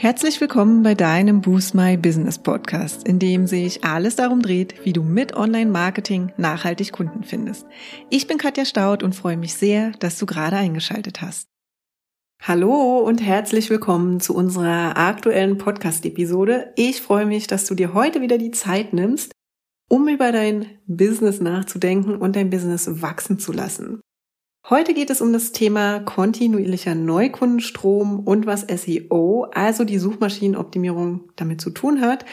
Herzlich willkommen bei deinem Boost My Business Podcast, in dem sich alles darum dreht, wie du mit Online-Marketing nachhaltig Kunden findest. Ich bin Katja Staud und freue mich sehr, dass du gerade eingeschaltet hast. Hallo und herzlich willkommen zu unserer aktuellen Podcast-Episode. Ich freue mich, dass du dir heute wieder die Zeit nimmst, um über dein Business nachzudenken und dein Business wachsen zu lassen. Heute geht es um das Thema kontinuierlicher Neukundenstrom und was SEO, also die Suchmaschinenoptimierung, damit zu tun hat.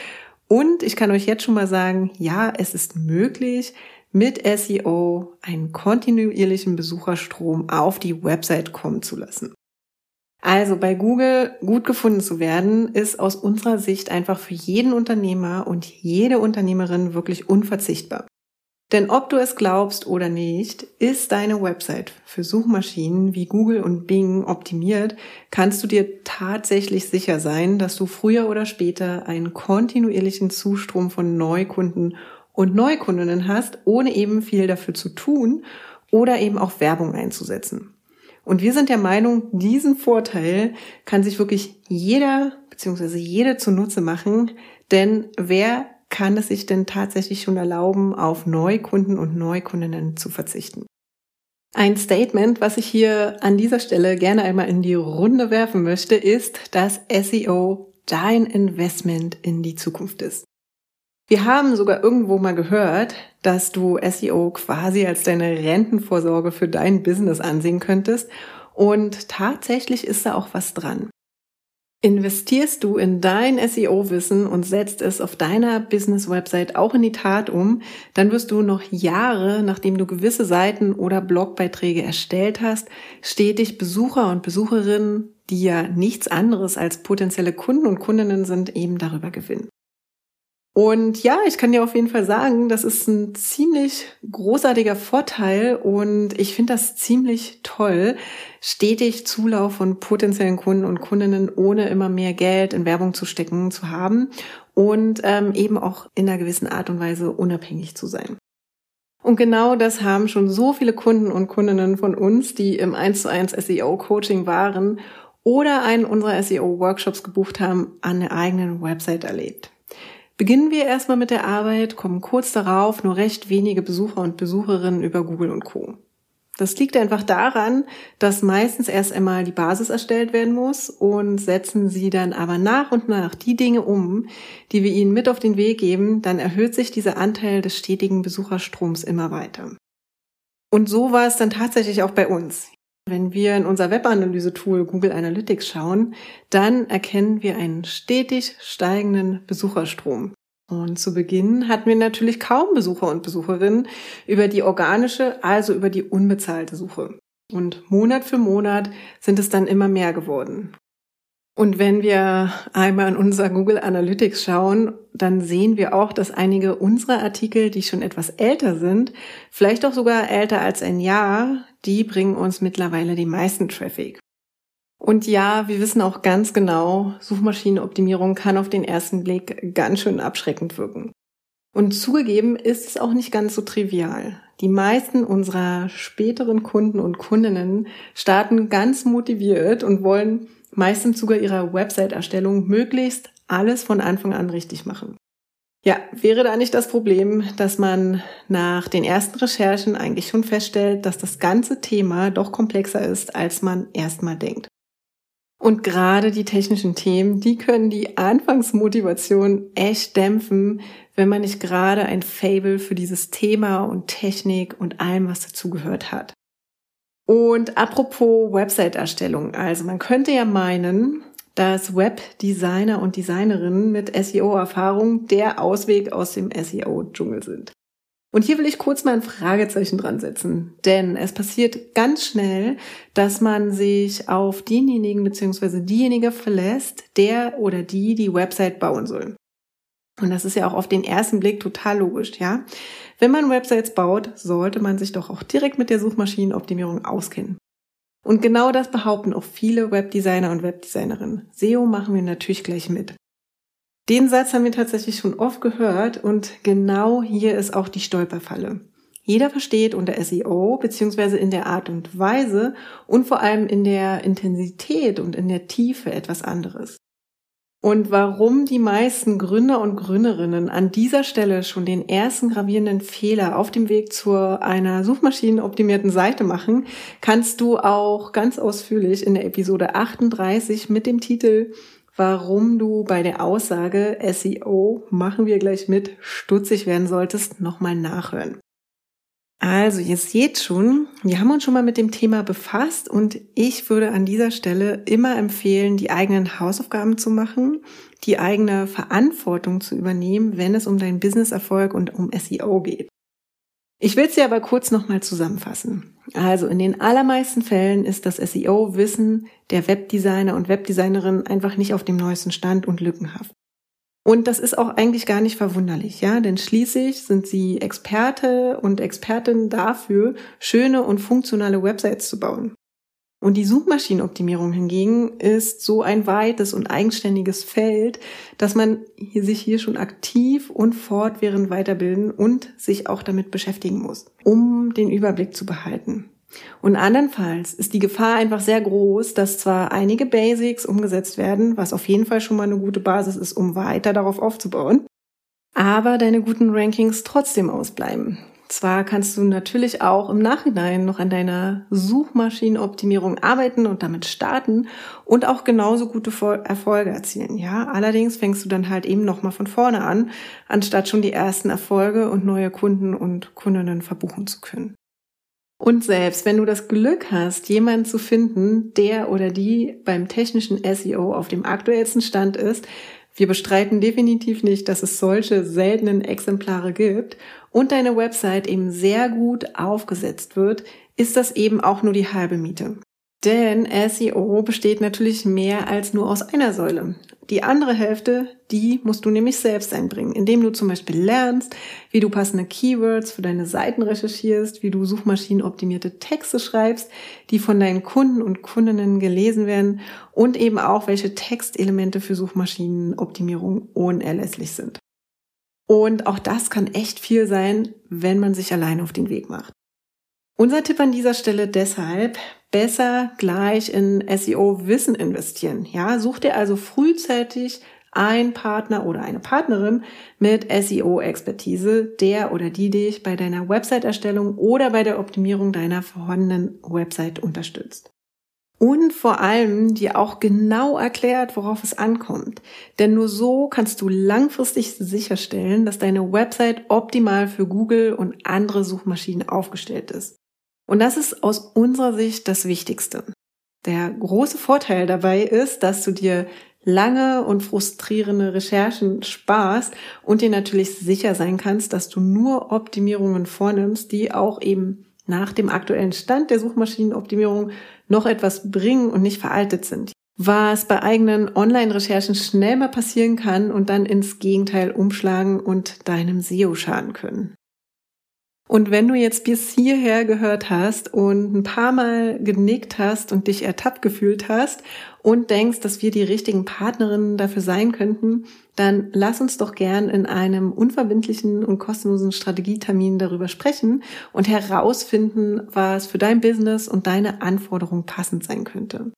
Und ich kann euch jetzt schon mal sagen, ja, es ist möglich, mit SEO einen kontinuierlichen Besucherstrom auf die Website kommen zu lassen. Also bei Google gut gefunden zu werden, ist aus unserer Sicht einfach für jeden Unternehmer und jede Unternehmerin wirklich unverzichtbar. Denn ob du es glaubst oder nicht, ist deine Website für Suchmaschinen wie Google und Bing optimiert, kannst du dir tatsächlich sicher sein, dass du früher oder später einen kontinuierlichen Zustrom von Neukunden und Neukundinnen hast, ohne eben viel dafür zu tun oder eben auch Werbung einzusetzen. Und wir sind der Meinung, diesen Vorteil kann sich wirklich jeder bzw. jede zunutze machen, denn wer kann es sich denn tatsächlich schon erlauben, auf Neukunden und Neukundinnen zu verzichten? Ein Statement, was ich hier an dieser Stelle gerne einmal in die Runde werfen möchte, ist, dass SEO dein Investment in die Zukunft ist. Wir haben sogar irgendwo mal gehört, dass du SEO quasi als deine Rentenvorsorge für dein Business ansehen könntest. Und tatsächlich ist da auch was dran. Investierst du in dein SEO-Wissen und setzt es auf deiner Business-Website auch in die Tat um, dann wirst du noch Jahre, nachdem du gewisse Seiten oder Blogbeiträge erstellt hast, stetig Besucher und Besucherinnen, die ja nichts anderes als potenzielle Kunden und Kundinnen sind, eben darüber gewinnen. Und ja, ich kann dir auf jeden Fall sagen, das ist ein ziemlich großartiger Vorteil und ich finde das ziemlich toll, stetig Zulauf von potenziellen Kunden und Kundinnen ohne immer mehr Geld in Werbung zu stecken zu haben und ähm, eben auch in einer gewissen Art und Weise unabhängig zu sein. Und genau das haben schon so viele Kunden und Kundinnen von uns, die im 1 zu 1 SEO Coaching waren oder einen unserer SEO Workshops gebucht haben, an der eigenen Website erlebt. Beginnen wir erstmal mit der Arbeit, kommen kurz darauf nur recht wenige Besucher und Besucherinnen über Google und Co. Das liegt einfach daran, dass meistens erst einmal die Basis erstellt werden muss und setzen sie dann aber nach und nach die Dinge um, die wir ihnen mit auf den Weg geben, dann erhöht sich dieser Anteil des stetigen Besucherstroms immer weiter. Und so war es dann tatsächlich auch bei uns. Wenn wir in unser Webanalyse-Tool Google Analytics schauen, dann erkennen wir einen stetig steigenden Besucherstrom. Und zu Beginn hatten wir natürlich kaum Besucher und Besucherinnen über die organische, also über die unbezahlte Suche. Und Monat für Monat sind es dann immer mehr geworden. Und wenn wir einmal in unser Google Analytics schauen, dann sehen wir auch, dass einige unserer Artikel, die schon etwas älter sind, vielleicht auch sogar älter als ein Jahr, die bringen uns mittlerweile die meisten Traffic. Und ja, wir wissen auch ganz genau, Suchmaschinenoptimierung kann auf den ersten Blick ganz schön abschreckend wirken. Und zugegeben ist es auch nicht ganz so trivial. Die meisten unserer späteren Kunden und Kundinnen starten ganz motiviert und wollen meist im Zuge ihrer Website-Erstellung möglichst alles von Anfang an richtig machen. Ja, wäre da nicht das Problem, dass man nach den ersten Recherchen eigentlich schon feststellt, dass das ganze Thema doch komplexer ist, als man erstmal denkt. Und gerade die technischen Themen, die können die Anfangsmotivation echt dämpfen, wenn man nicht gerade ein Fable für dieses Thema und Technik und allem, was dazugehört hat. Und apropos Website-Erstellung, also man könnte ja meinen, dass Webdesigner und Designerinnen mit SEO-Erfahrung der Ausweg aus dem SEO-Dschungel sind. Und hier will ich kurz mal ein Fragezeichen dran setzen, denn es passiert ganz schnell, dass man sich auf denjenigen bzw. diejenige verlässt, der oder die die Website bauen soll. Und das ist ja auch auf den ersten Blick total logisch, ja. Wenn man Websites baut, sollte man sich doch auch direkt mit der Suchmaschinenoptimierung auskennen. Und genau das behaupten auch viele Webdesigner und Webdesignerinnen. SEO machen wir natürlich gleich mit. Den Satz haben wir tatsächlich schon oft gehört und genau hier ist auch die Stolperfalle. Jeder versteht unter SEO beziehungsweise in der Art und Weise und vor allem in der Intensität und in der Tiefe etwas anderes. Und warum die meisten Gründer und Gründerinnen an dieser Stelle schon den ersten gravierenden Fehler auf dem Weg zu einer suchmaschinenoptimierten Seite machen, kannst du auch ganz ausführlich in der Episode 38 mit dem Titel Warum du bei der Aussage SEO machen wir gleich mit stutzig werden solltest, nochmal nachhören. Also, ihr seht schon, wir haben uns schon mal mit dem Thema befasst und ich würde an dieser Stelle immer empfehlen, die eigenen Hausaufgaben zu machen, die eigene Verantwortung zu übernehmen, wenn es um deinen Businesserfolg und um SEO geht. Ich will es dir aber kurz nochmal zusammenfassen. Also in den allermeisten Fällen ist das SEO-Wissen der Webdesigner und Webdesignerin einfach nicht auf dem neuesten Stand und lückenhaft. Und das ist auch eigentlich gar nicht verwunderlich, ja, denn schließlich sind sie Experte und Expertin dafür, schöne und funktionale Websites zu bauen. Und die Suchmaschinenoptimierung hingegen ist so ein weites und eigenständiges Feld, dass man sich hier schon aktiv und fortwährend weiterbilden und sich auch damit beschäftigen muss, um den Überblick zu behalten. Und andernfalls ist die Gefahr einfach sehr groß, dass zwar einige Basics umgesetzt werden, was auf jeden Fall schon mal eine gute Basis ist, um weiter darauf aufzubauen, aber deine guten Rankings trotzdem ausbleiben. Zwar kannst du natürlich auch im Nachhinein noch an deiner Suchmaschinenoptimierung arbeiten und damit starten und auch genauso gute Erfolge erzielen. Ja, allerdings fängst du dann halt eben nochmal von vorne an, anstatt schon die ersten Erfolge und neue Kunden und Kundinnen verbuchen zu können. Und selbst wenn du das Glück hast, jemanden zu finden, der oder die beim technischen SEO auf dem aktuellsten Stand ist, wir bestreiten definitiv nicht, dass es solche seltenen Exemplare gibt und deine Website eben sehr gut aufgesetzt wird, ist das eben auch nur die halbe Miete. Denn SEO besteht natürlich mehr als nur aus einer Säule. Die andere Hälfte, die musst du nämlich selbst einbringen, indem du zum Beispiel lernst, wie du passende Keywords für deine Seiten recherchierst, wie du suchmaschinenoptimierte Texte schreibst, die von deinen Kunden und Kundinnen gelesen werden und eben auch, welche Textelemente für Suchmaschinenoptimierung unerlässlich sind. Und auch das kann echt viel sein, wenn man sich allein auf den Weg macht. Unser Tipp an dieser Stelle deshalb, besser gleich in SEO-Wissen investieren. Ja, such dir also frühzeitig ein Partner oder eine Partnerin mit SEO-Expertise, der oder die dich bei deiner Website-Erstellung oder bei der Optimierung deiner vorhandenen Website unterstützt. Und vor allem dir auch genau erklärt, worauf es ankommt. Denn nur so kannst du langfristig sicherstellen, dass deine Website optimal für Google und andere Suchmaschinen aufgestellt ist. Und das ist aus unserer Sicht das Wichtigste. Der große Vorteil dabei ist, dass du dir lange und frustrierende Recherchen sparst und dir natürlich sicher sein kannst, dass du nur Optimierungen vornimmst, die auch eben nach dem aktuellen Stand der Suchmaschinenoptimierung noch etwas bringen und nicht veraltet sind. Was bei eigenen Online-Recherchen schnell mal passieren kann und dann ins Gegenteil umschlagen und deinem SEO schaden können. Und wenn du jetzt bis hierher gehört hast und ein paar Mal genickt hast und dich ertappt gefühlt hast und denkst, dass wir die richtigen Partnerinnen dafür sein könnten, dann lass uns doch gern in einem unverbindlichen und kostenlosen Strategietermin darüber sprechen und herausfinden, was für dein Business und deine Anforderungen passend sein könnte.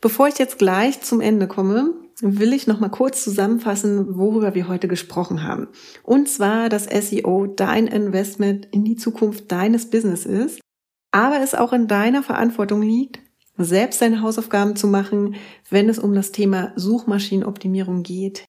Bevor ich jetzt gleich zum Ende komme, will ich noch mal kurz zusammenfassen, worüber wir heute gesprochen haben. Und zwar, dass SEO dein Investment in die Zukunft deines Business ist, aber es auch in deiner Verantwortung liegt, selbst deine Hausaufgaben zu machen, wenn es um das Thema Suchmaschinenoptimierung geht.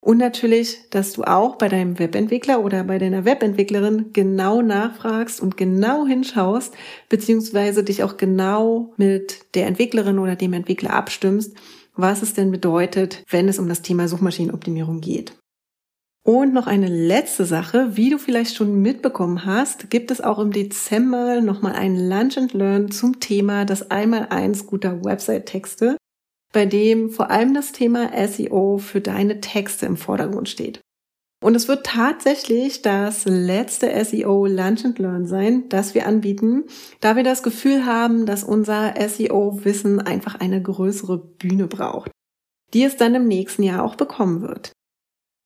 Und natürlich, dass du auch bei deinem Webentwickler oder bei deiner Webentwicklerin genau nachfragst und genau hinschaust, beziehungsweise dich auch genau mit der Entwicklerin oder dem Entwickler abstimmst, was es denn bedeutet, wenn es um das Thema Suchmaschinenoptimierung geht. Und noch eine letzte Sache, wie du vielleicht schon mitbekommen hast, gibt es auch im Dezember nochmal ein Lunch and Learn zum Thema das Einmal-Eins guter Website-Texte bei dem vor allem das Thema SEO für deine Texte im Vordergrund steht. Und es wird tatsächlich das letzte SEO Lunch and Learn sein, das wir anbieten, da wir das Gefühl haben, dass unser SEO-Wissen einfach eine größere Bühne braucht, die es dann im nächsten Jahr auch bekommen wird.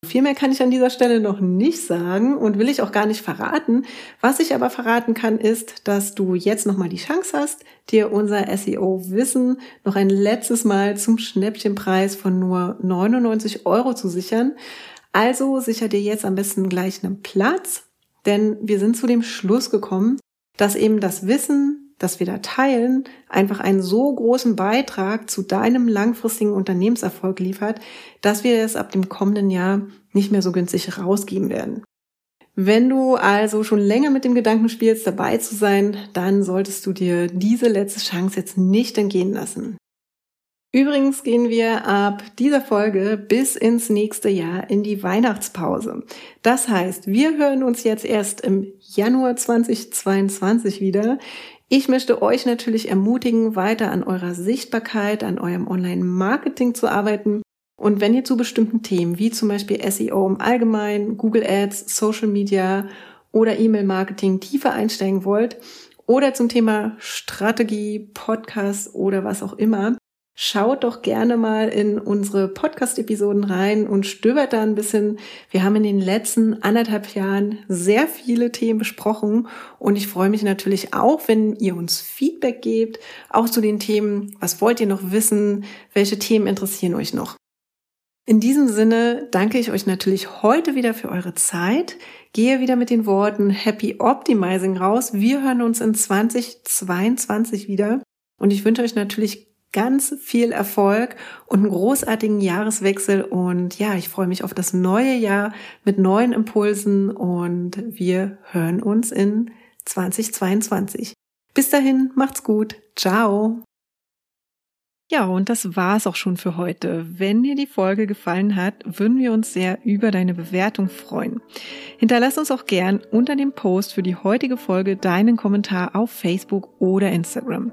Viel mehr kann ich an dieser Stelle noch nicht sagen und will ich auch gar nicht verraten. Was ich aber verraten kann, ist, dass du jetzt nochmal die Chance hast, dir unser SEO-Wissen noch ein letztes Mal zum Schnäppchenpreis von nur 99 Euro zu sichern. Also sicher dir jetzt am besten gleich einen Platz, denn wir sind zu dem Schluss gekommen, dass eben das Wissen, das wir da teilen, einfach einen so großen Beitrag zu deinem langfristigen Unternehmenserfolg liefert, dass wir es ab dem kommenden Jahr nicht mehr so günstig rausgeben werden. Wenn du also schon länger mit dem Gedanken spielst, dabei zu sein, dann solltest du dir diese letzte Chance jetzt nicht entgehen lassen. Übrigens gehen wir ab dieser Folge bis ins nächste Jahr in die Weihnachtspause. Das heißt, wir hören uns jetzt erst im Januar 2022 wieder. Ich möchte euch natürlich ermutigen, weiter an eurer Sichtbarkeit, an eurem Online-Marketing zu arbeiten. Und wenn ihr zu bestimmten Themen, wie zum Beispiel SEO im Allgemeinen, Google Ads, Social Media oder E-Mail-Marketing tiefer einsteigen wollt oder zum Thema Strategie, Podcast oder was auch immer, Schaut doch gerne mal in unsere Podcast-Episoden rein und stöbert da ein bisschen. Wir haben in den letzten anderthalb Jahren sehr viele Themen besprochen und ich freue mich natürlich auch, wenn ihr uns Feedback gebt, auch zu den Themen, was wollt ihr noch wissen, welche Themen interessieren euch noch. In diesem Sinne danke ich euch natürlich heute wieder für eure Zeit. Gehe wieder mit den Worten Happy Optimizing raus. Wir hören uns in 2022 wieder. Und ich wünsche euch natürlich ganz viel Erfolg und einen großartigen Jahreswechsel. Und ja, ich freue mich auf das neue Jahr mit neuen Impulsen und wir hören uns in 2022. Bis dahin, macht's gut. Ciao. Ja, und das war's auch schon für heute. Wenn dir die Folge gefallen hat, würden wir uns sehr über deine Bewertung freuen. Hinterlass uns auch gern unter dem Post für die heutige Folge deinen Kommentar auf Facebook oder Instagram.